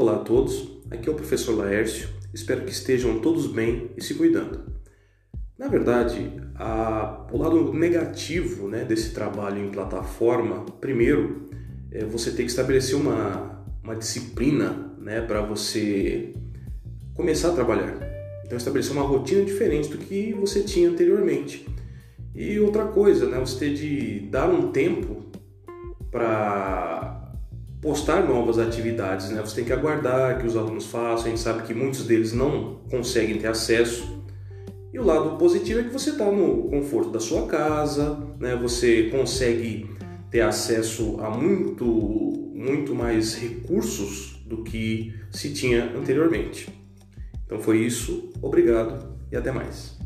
Olá a todos, aqui é o professor Laércio, espero que estejam todos bem e se cuidando. Na verdade, a, o lado negativo né, desse trabalho em plataforma, primeiro, é você ter que estabelecer uma, uma disciplina né, para você começar a trabalhar. Então, estabelecer uma rotina diferente do que você tinha anteriormente. E outra coisa, né, você ter de dar um tempo para postar novas atividades, né? Você tem que aguardar que os alunos façam, a gente sabe que muitos deles não conseguem ter acesso. E o lado positivo é que você está no conforto da sua casa, né? Você consegue ter acesso a muito, muito mais recursos do que se tinha anteriormente. Então foi isso, obrigado e até mais.